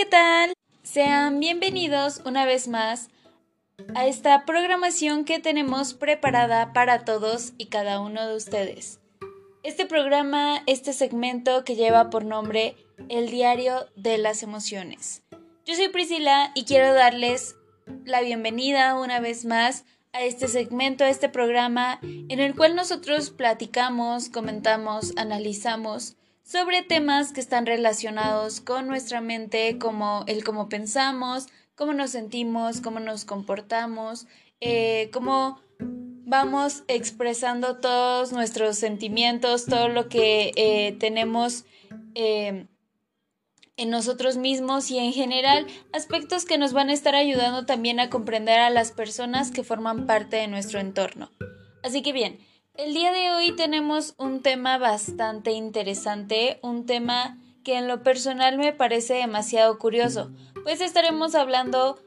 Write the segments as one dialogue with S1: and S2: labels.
S1: ¿qué tal? Sean bienvenidos una vez más a esta programación que tenemos preparada para todos y cada uno de ustedes. Este programa, este segmento que lleva por nombre El Diario de las Emociones. Yo soy Priscila y quiero darles la bienvenida una vez más a este segmento, a este programa en el cual nosotros platicamos, comentamos, analizamos sobre temas que están relacionados con nuestra mente, como el cómo pensamos, cómo nos sentimos, cómo nos comportamos, eh, cómo vamos expresando todos nuestros sentimientos, todo lo que eh, tenemos eh, en nosotros mismos y en general aspectos que nos van a estar ayudando también a comprender a las personas que forman parte de nuestro entorno. Así que bien, el día de hoy tenemos un tema bastante interesante, un tema que en lo personal me parece demasiado curioso, pues estaremos hablando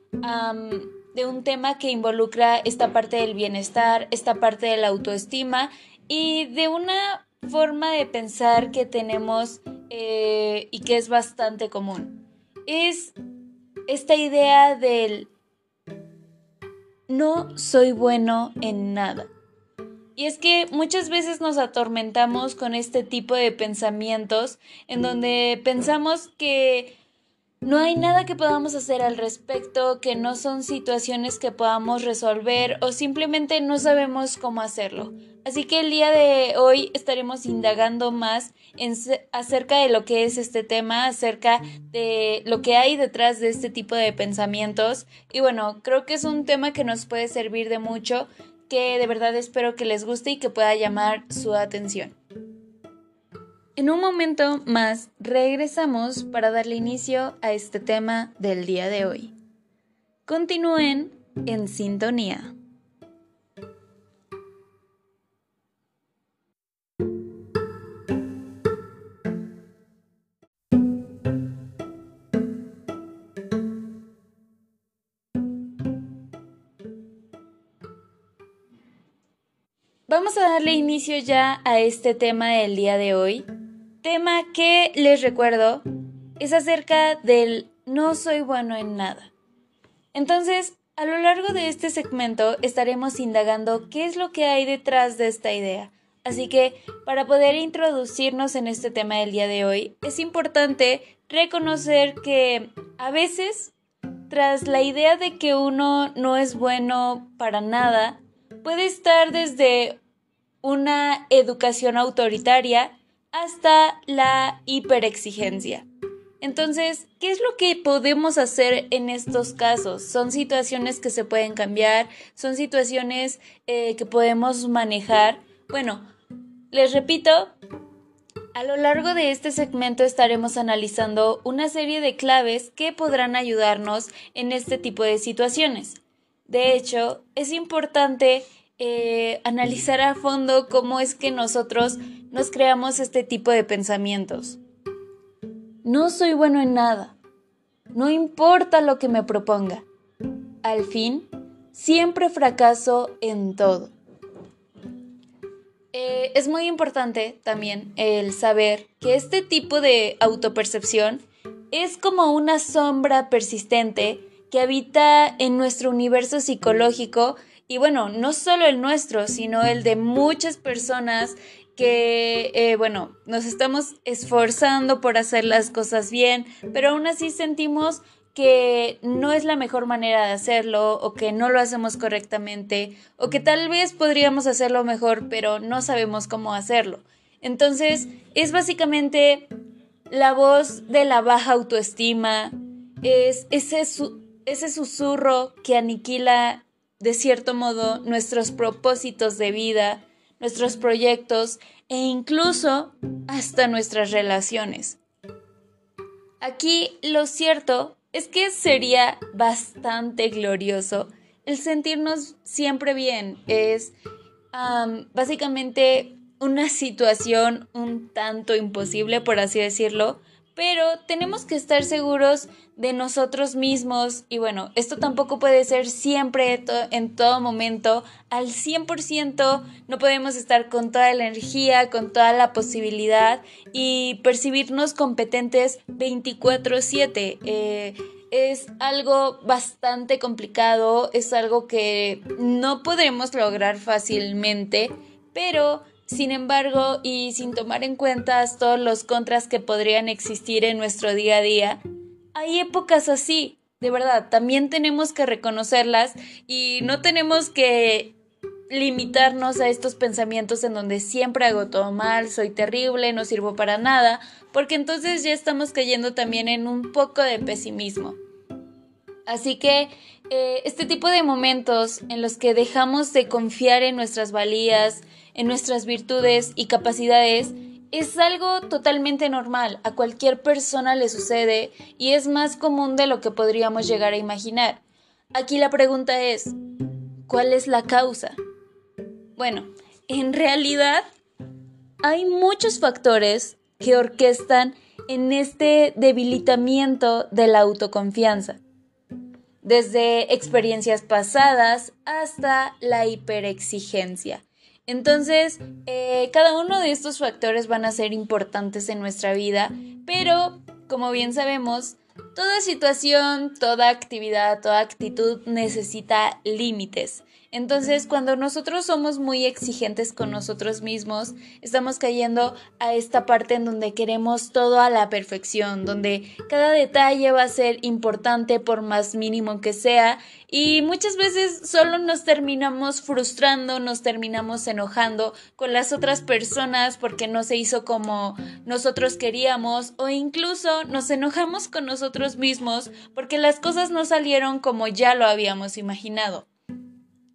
S1: de un tema que involucra esta parte del bienestar, esta parte de la autoestima y de una forma de pensar que tenemos eh, y que es bastante común. Es esta idea del no soy bueno en nada. Y es que muchas veces nos atormentamos con este tipo de pensamientos en donde pensamos que no hay nada que podamos hacer al respecto, que no son situaciones que podamos resolver o simplemente no sabemos cómo hacerlo. Así que el día de hoy estaremos indagando más acerca de lo que es este tema, acerca de lo que hay detrás de este tipo de pensamientos. Y bueno, creo que es un tema que nos puede servir de mucho que de verdad espero que les guste y que pueda llamar su atención. En un momento más regresamos para darle inicio a este tema del día de hoy. Continúen en sintonía. Vamos a darle inicio ya a este tema del día de hoy. Tema que les recuerdo es acerca del no soy bueno en nada. Entonces, a lo largo de este segmento estaremos indagando qué es lo que hay detrás de esta idea. Así que, para poder introducirnos en este tema del día de hoy, es importante reconocer que a veces, tras la idea de que uno no es bueno para nada, puede estar desde una educación autoritaria hasta la hiperexigencia. Entonces, ¿qué es lo que podemos hacer en estos casos? Son situaciones que se pueden cambiar, son situaciones eh, que podemos manejar. Bueno, les repito, a lo largo de este segmento estaremos analizando una serie de claves que podrán ayudarnos en este tipo de situaciones. De hecho, es importante eh, analizar a fondo cómo es que nosotros nos creamos este tipo de pensamientos. No soy bueno en nada. No importa lo que me proponga. Al fin, siempre fracaso en todo. Eh, es muy importante también el saber que este tipo de autopercepción es como una sombra persistente que habita en nuestro universo psicológico y bueno, no solo el nuestro, sino el de muchas personas que, eh, bueno, nos estamos esforzando por hacer las cosas bien, pero aún así sentimos que no es la mejor manera de hacerlo o que no lo hacemos correctamente o que tal vez podríamos hacerlo mejor pero no sabemos cómo hacerlo. Entonces es básicamente la voz de la baja autoestima, es ese, ese susurro que aniquila de cierto modo, nuestros propósitos de vida, nuestros proyectos e incluso hasta nuestras relaciones. Aquí lo cierto es que sería bastante glorioso el sentirnos siempre bien. Es básicamente una situación un tanto imposible, por así decirlo, pero tenemos que estar seguros de nosotros mismos y bueno, esto tampoco puede ser siempre en todo momento al 100%, no podemos estar con toda la energía, con toda la posibilidad y percibirnos competentes 24/7. Eh, es algo bastante complicado, es algo que no podremos lograr fácilmente, pero sin embargo, y sin tomar en cuenta todos los contras que podrían existir en nuestro día a día, hay épocas así, de verdad, también tenemos que reconocerlas y no tenemos que limitarnos a estos pensamientos en donde siempre hago todo mal, soy terrible, no sirvo para nada, porque entonces ya estamos cayendo también en un poco de pesimismo. Así que eh, este tipo de momentos en los que dejamos de confiar en nuestras valías, en nuestras virtudes y capacidades es algo totalmente normal, a cualquier persona le sucede y es más común de lo que podríamos llegar a imaginar. Aquí la pregunta es, ¿cuál es la causa? Bueno, en realidad hay muchos factores que orquestan en este debilitamiento de la autoconfianza, desde experiencias pasadas hasta la hiperexigencia. Entonces, eh, cada uno de estos factores van a ser importantes en nuestra vida, pero como bien sabemos, toda situación, toda actividad, toda actitud necesita límites. Entonces, cuando nosotros somos muy exigentes con nosotros mismos, estamos cayendo a esta parte en donde queremos todo a la perfección, donde cada detalle va a ser importante por más mínimo que sea y muchas veces solo nos terminamos frustrando, nos terminamos enojando con las otras personas porque no se hizo como nosotros queríamos o incluso nos enojamos con nosotros mismos porque las cosas no salieron como ya lo habíamos imaginado.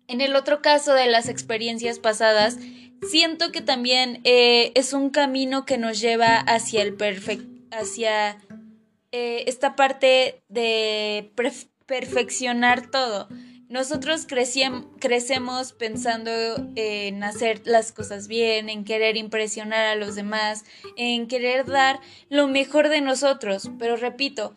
S1: En el otro caso de las experiencias pasadas, siento que también eh, es un camino que nos lleva hacia el hacia eh, esta parte de perfeccionar todo. Nosotros crecemos pensando en hacer las cosas bien, en querer impresionar a los demás, en querer dar lo mejor de nosotros, pero repito,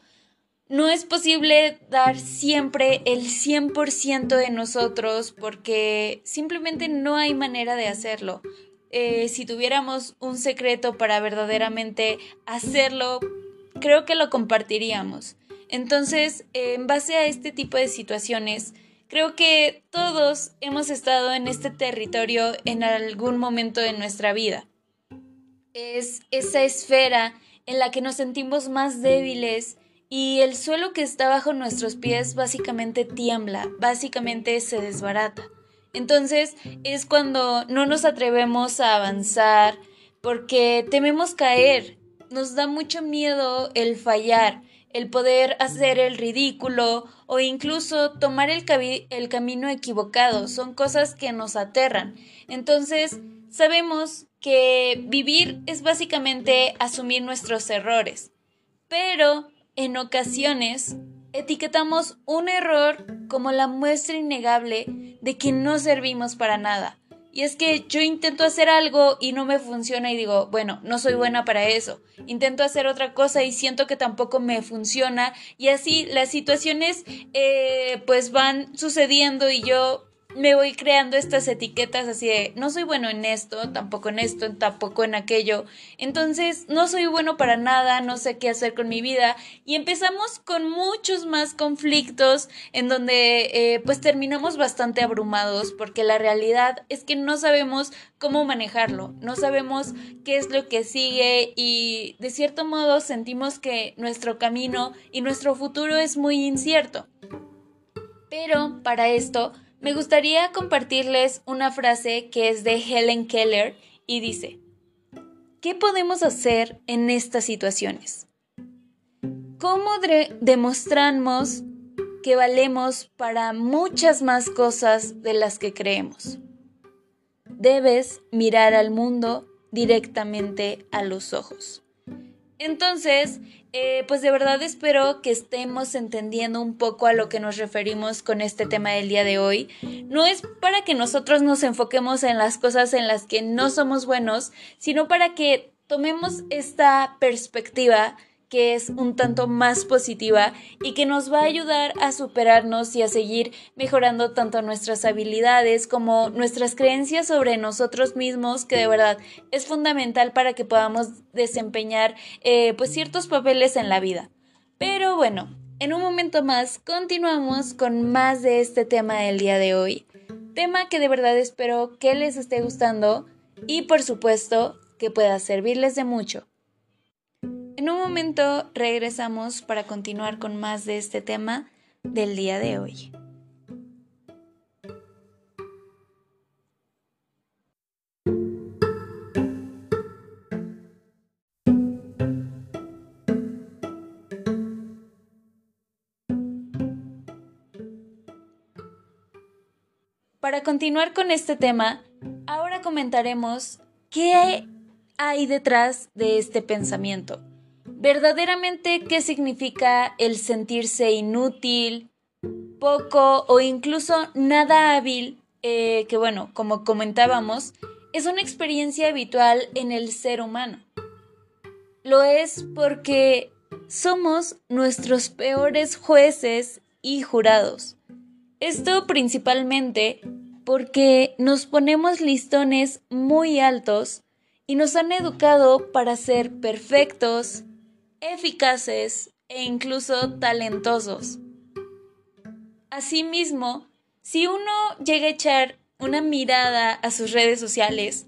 S1: no es posible dar siempre el 100% de nosotros porque simplemente no hay manera de hacerlo. Eh, si tuviéramos un secreto para verdaderamente hacerlo, creo que lo compartiríamos. Entonces, en base a este tipo de situaciones, creo que todos hemos estado en este territorio en algún momento de nuestra vida. Es esa esfera en la que nos sentimos más débiles, y el suelo que está bajo nuestros pies básicamente tiembla, básicamente se desbarata. Entonces es cuando no nos atrevemos a avanzar porque tememos caer, nos da mucho miedo el fallar, el poder hacer el ridículo o incluso tomar el, camino equivocado, son cosas que nos aterran. Entonces sabemos que vivir es básicamente asumir nuestros errores, pero en ocasiones, etiquetamos un error como la muestra innegable de que no servimos para nada. Y es que yo intento hacer algo y no me funciona y digo, bueno, no soy buena para eso. Intento hacer otra cosa y siento que tampoco me funciona. Y así las situaciones eh, pues van sucediendo y yo me voy creando estas etiquetas así de no soy bueno en esto, tampoco en esto, tampoco en aquello. Entonces no soy bueno para nada, no sé qué hacer con mi vida y empezamos con muchos más conflictos en donde eh, pues terminamos bastante abrumados porque la realidad es que no sabemos cómo manejarlo, no sabemos qué es lo que sigue y de cierto modo sentimos que nuestro camino y nuestro futuro es muy incierto. Pero para esto me gustaría compartirles una frase que es de Helen Keller y dice, ¿qué podemos hacer en estas situaciones? ¿Cómo demostramos que valemos para muchas más cosas de las que creemos? Debes mirar al mundo directamente a los ojos. Entonces, eh, pues de verdad espero que estemos entendiendo un poco a lo que nos referimos con este tema del día de hoy. No es para que nosotros nos enfoquemos en las cosas en las que no somos buenos, sino para que tomemos esta perspectiva que es un tanto más positiva y que nos va a ayudar a superarnos y a seguir mejorando tanto nuestras habilidades como nuestras creencias sobre nosotros mismos, que de verdad es fundamental para que podamos desempeñar eh, pues ciertos papeles en la vida. Pero bueno, en un momento más continuamos con más de este tema del día de hoy. Tema que de verdad espero que les esté gustando y por supuesto que pueda servirles de mucho. En un momento regresamos para continuar con más de este tema del día de hoy. Para continuar con este tema, ahora comentaremos qué hay detrás de este pensamiento verdaderamente qué significa el sentirse inútil, poco o incluso nada hábil, eh, que bueno, como comentábamos, es una experiencia habitual en el ser humano. Lo es porque somos nuestros peores jueces y jurados. Esto principalmente porque nos ponemos listones muy altos y nos han educado para ser perfectos, eficaces e incluso talentosos. Asimismo, si uno llega a echar una mirada a sus redes sociales,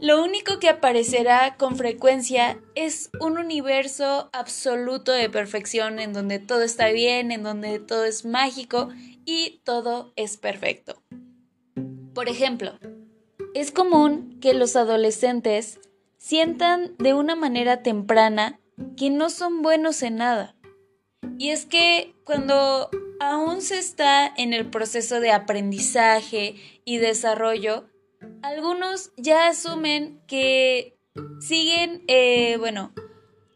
S1: lo único que aparecerá con frecuencia es un universo absoluto de perfección en donde todo está bien, en donde todo es mágico y todo es perfecto. Por ejemplo, es común que los adolescentes sientan de una manera temprana que no son buenos en nada. Y es que cuando aún se está en el proceso de aprendizaje y desarrollo, algunos ya asumen que siguen, eh, bueno,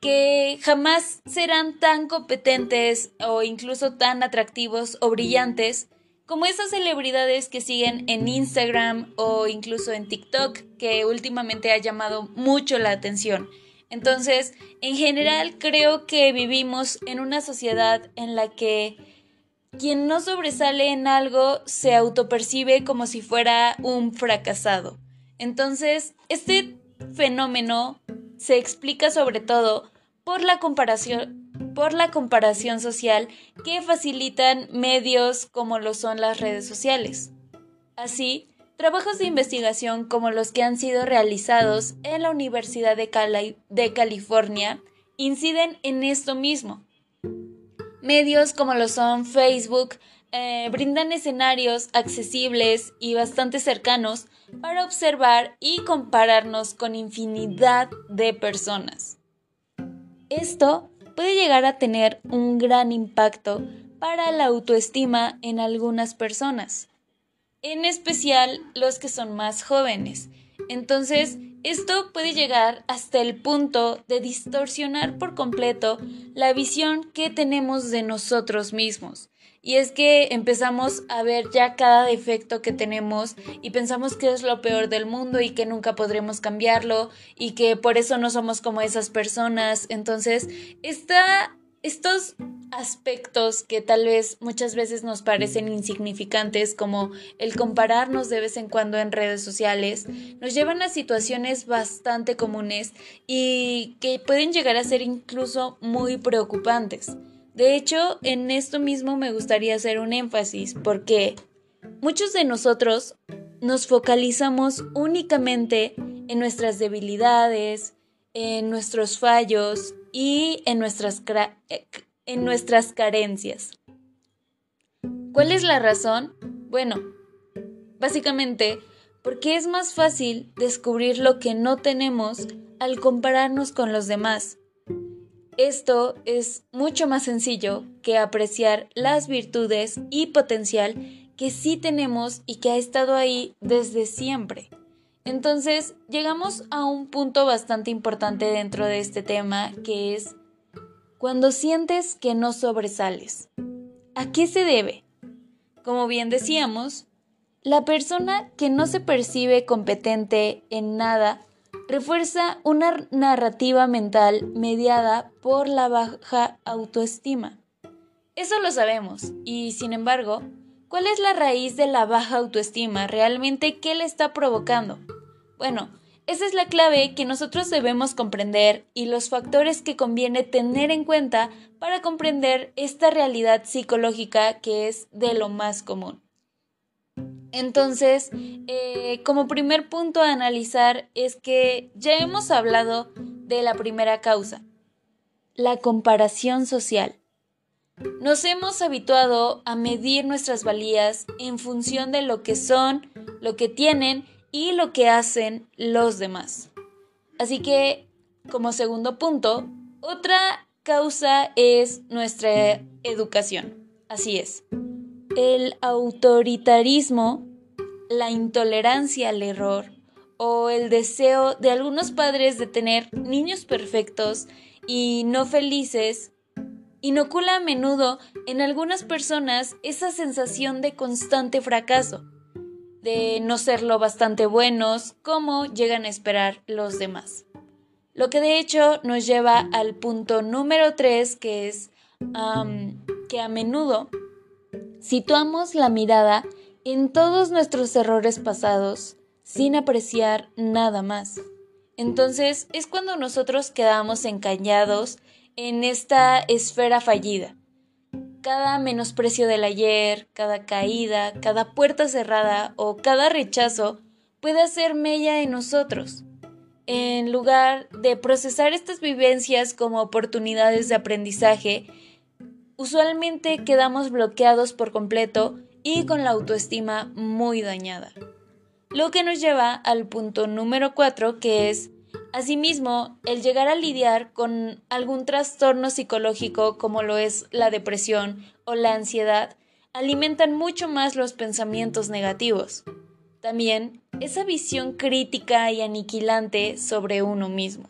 S1: que jamás serán tan competentes o incluso tan atractivos o brillantes como esas celebridades que siguen en Instagram o incluso en TikTok, que últimamente ha llamado mucho la atención. Entonces, en general creo que vivimos en una sociedad en la que quien no sobresale en algo se autopercibe como si fuera un fracasado. Entonces, este fenómeno se explica sobre todo por la comparación social que facilitan medios como lo son las redes sociales. Así, Trabajos de investigación como los que han sido realizados en la Universidad de, California inciden en esto mismo. Medios como lo son Facebook eh, brindan escenarios accesibles y bastante cercanos para observar y compararnos con infinidad de personas. Esto puede llegar a tener un gran impacto para la autoestima en algunas personas en especial los que son más jóvenes. Entonces, esto puede llegar hasta el punto de distorsionar por completo la visión que tenemos de nosotros mismos. Y es que empezamos a ver ya cada defecto que tenemos y pensamos que es lo peor del mundo y que nunca podremos cambiarlo y que por eso no somos como esas personas. Entonces, esta, estos aspectos que tal vez muchas veces nos parecen insignificantes, como el compararnos de vez en cuando en redes sociales, nos llevan a situaciones bastante comunes y que pueden llegar a ser incluso muy preocupantes. De hecho, en esto mismo me gustaría hacer un énfasis porque muchos de nosotros nos focalizamos únicamente en nuestras debilidades, en nuestros fallos y en nuestras eh, en nuestras carencias. ¿Cuál es la razón? Bueno, básicamente porque es más fácil descubrir lo que no tenemos al compararnos con los demás. Esto es mucho más sencillo que apreciar las virtudes y potencial que sí tenemos y que ha estado ahí desde siempre. Entonces, llegamos a un punto bastante importante dentro de este tema, que es cuando sientes que no sobresales. ¿A qué se debe? Como bien decíamos, la persona que no se percibe competente en nada refuerza una narrativa mental mediada por la baja autoestima. Eso lo sabemos, y sin embargo, ¿cuál es la raíz de la baja autoestima? ¿Realmente qué le está provocando? Bueno, esa es la clave que nosotros debemos comprender y los factores que conviene tener en cuenta para comprender esta realidad psicológica que es de lo más común. Entonces, eh, como primer punto a analizar es que ya hemos hablado de la primera causa, la comparación social. Nos hemos habituado a medir nuestras valías en función de lo que son, lo que tienen y lo que hacen los demás. Así que, como segundo punto, otra causa es nuestra educación. Así es. El autoritarismo, la intolerancia al error o el deseo de algunos padres de tener niños perfectos y no felices inocula a menudo en algunas personas esa sensación de constante fracaso de no ser lo bastante buenos como llegan a esperar los demás. Lo que de hecho nos lleva al punto número 3, que es que a menudo situamos la mirada en todos nuestros errores pasados sin apreciar nada más. Entonces es cuando nosotros quedamos encañados en esta esfera fallida cada menosprecio del ayer, cada caída, cada puerta cerrada o cada rechazo puede hacer mella en nosotros. En lugar de procesar estas vivencias como oportunidades de aprendizaje, usualmente quedamos bloqueados por completo y con la autoestima muy dañada. Lo que nos lleva al punto número 4 que es Asimismo, el llegar a lidiar con algún trastorno psicológico como lo es la depresión o la ansiedad alimentan mucho más los pensamientos negativos. También esa visión crítica y aniquilante sobre uno mismo.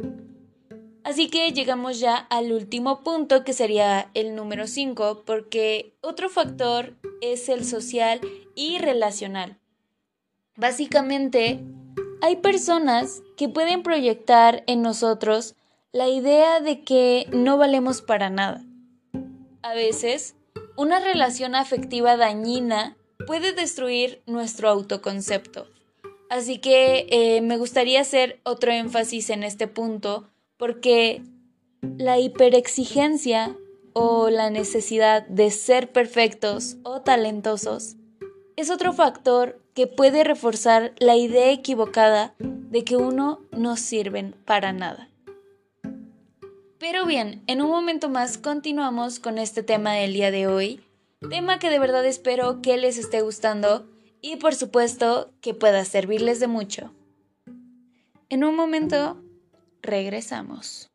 S1: Así que llegamos ya al último punto que sería el número 5 porque otro factor es el social y relacional. Básicamente, hay personas que pueden proyectar en nosotros la idea de que no valemos para nada. A veces, una relación afectiva dañina puede destruir nuestro autoconcepto. Así que eh, me gustaría hacer otro énfasis en este punto porque la hiperexigencia o la necesidad de ser perfectos o talentosos es otro factor que puede reforzar la idea equivocada de que uno no sirven para nada. Pero bien, en un momento más continuamos con este tema del día de hoy, tema que de verdad espero que les esté gustando y por supuesto que pueda servirles de mucho. En un momento, regresamos.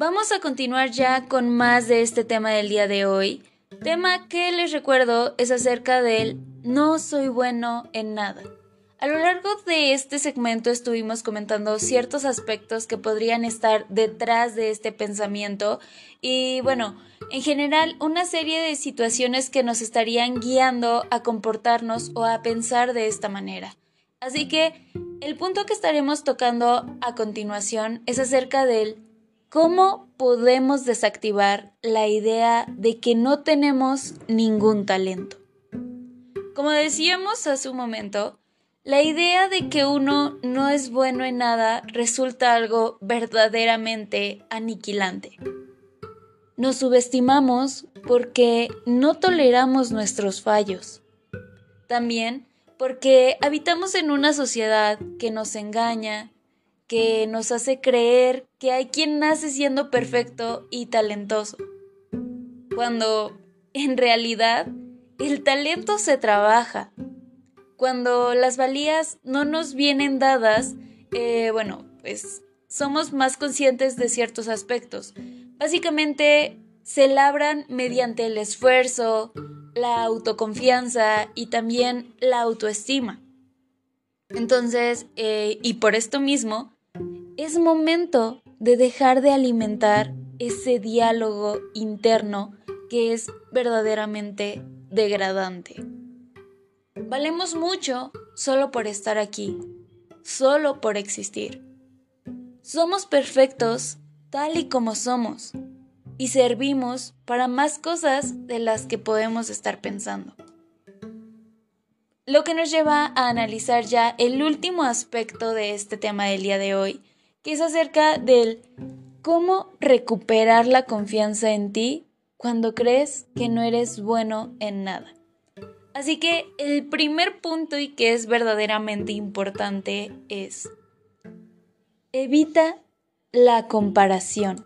S1: Vamos a continuar ya con más de este tema del día de hoy. Tema que les recuerdo es acerca del no soy bueno en nada. A lo largo de este segmento estuvimos comentando ciertos aspectos que podrían estar detrás de este pensamiento y bueno, en general una serie de situaciones que nos estarían guiando a comportarnos o a pensar de esta manera. Así que el punto que estaremos tocando a continuación es acerca del ¿Cómo podemos desactivar la idea de que no tenemos ningún talento? Como decíamos hace un momento, la idea de que uno no es bueno en nada resulta algo verdaderamente aniquilante. Nos subestimamos porque no toleramos nuestros fallos. También porque habitamos en una sociedad que nos engaña, que nos hace creer que hay quien nace siendo perfecto y talentoso, cuando en realidad el talento se trabaja. Cuando las valías no nos vienen dadas, eh, bueno, pues somos más conscientes de ciertos aspectos. Básicamente se labran mediante el esfuerzo, la autoconfianza y también la autoestima. Entonces, eh, y por esto mismo, es momento de dejar de alimentar ese diálogo interno que es verdaderamente degradante. Valemos mucho solo por estar aquí, solo por existir. Somos perfectos tal y como somos y servimos para más cosas de las que podemos estar pensando. Lo que nos lleva a analizar ya el último aspecto de este tema del día de hoy, que es acerca del cómo recuperar la confianza en ti cuando crees que no eres bueno en nada. Así que el primer punto y que es verdaderamente importante es evita la comparación.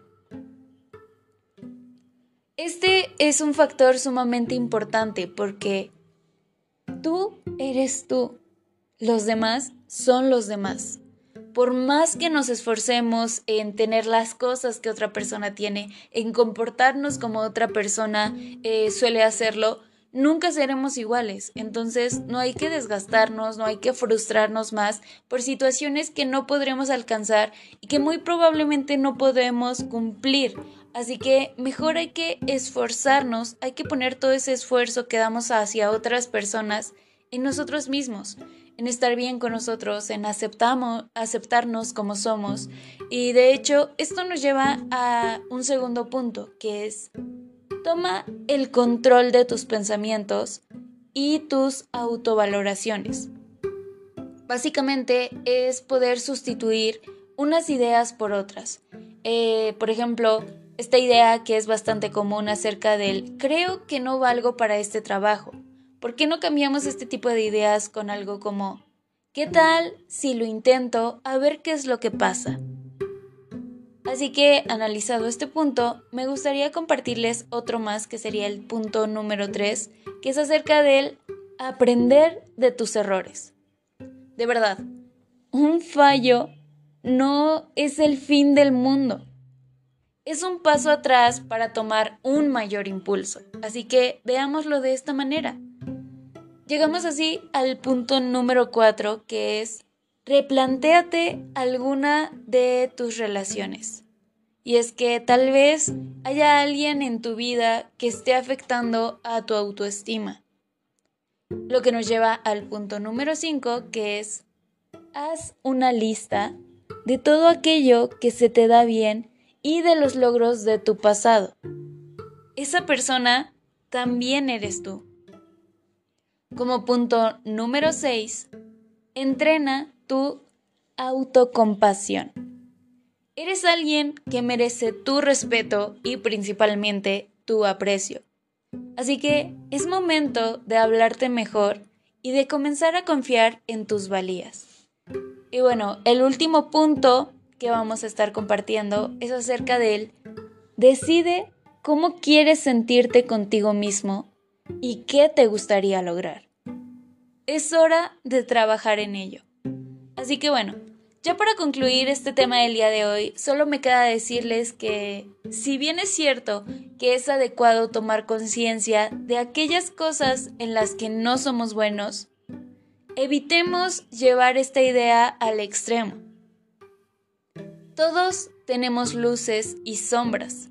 S1: Este es un factor sumamente importante porque tú eres tú, los demás son los demás. Por más que nos esforcemos en tener las cosas que otra persona tiene, en comportarnos como otra persona eh, suele hacerlo, nunca seremos iguales. Entonces no hay que desgastarnos, no hay que frustrarnos más por situaciones que no podremos alcanzar y que muy probablemente no podemos cumplir. Así que mejor hay que esforzarnos, hay que poner todo ese esfuerzo que damos hacia otras personas en nosotros mismos, en estar bien con nosotros, en aceptamos, aceptarnos como somos. Y de hecho, esto nos lleva a un segundo punto, que es Toma el control de tus pensamientos y tus autovaloraciones. Básicamente es poder sustituir unas ideas por otras. Eh, por ejemplo, esta idea que es bastante común acerca del creo que no valgo para este trabajo. ¿Por qué no cambiamos este tipo de ideas con algo como ¿qué tal si lo intento a ver qué es lo que pasa? Así que, analizado este punto, me gustaría compartirles otro más que sería el punto número 3, que es acerca del aprender de tus errores. De verdad, un fallo no es el fin del mundo. Es un paso atrás para tomar un mayor impulso. Así que veámoslo de esta manera. Llegamos así al punto número 4, que es replantéate alguna de tus relaciones. Y es que tal vez haya alguien en tu vida que esté afectando a tu autoestima. Lo que nos lleva al punto número 5, que es haz una lista de todo aquello que se te da bien y de los logros de tu pasado. Esa persona también eres tú. Como punto número 6, entrena tu autocompasión. Eres alguien que merece tu respeto y principalmente tu aprecio. Así que es momento de hablarte mejor y de comenzar a confiar en tus valías. Y bueno, el último punto que vamos a estar compartiendo es acerca de él. Decide cómo quieres sentirte contigo mismo y qué te gustaría lograr. Es hora de trabajar en ello. Así que bueno, ya para concluir este tema del día de hoy, solo me queda decirles que si bien es cierto que es adecuado tomar conciencia de aquellas cosas en las que no somos buenos, evitemos llevar esta idea al extremo. Todos tenemos luces y sombras.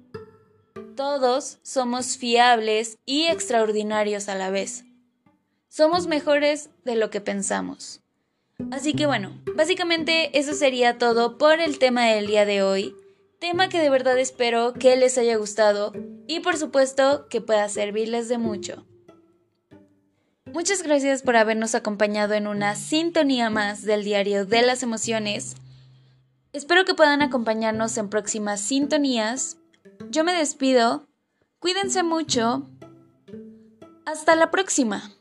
S1: Todos somos fiables y extraordinarios a la vez. Somos mejores de lo que pensamos. Así que bueno, básicamente eso sería todo por el tema del día de hoy. Tema que de verdad espero que les haya gustado y por supuesto que pueda servirles de mucho. Muchas gracias por habernos acompañado en una sintonía más del diario de las emociones. Espero que puedan acompañarnos en próximas sintonías. Yo me despido. Cuídense mucho. Hasta la próxima.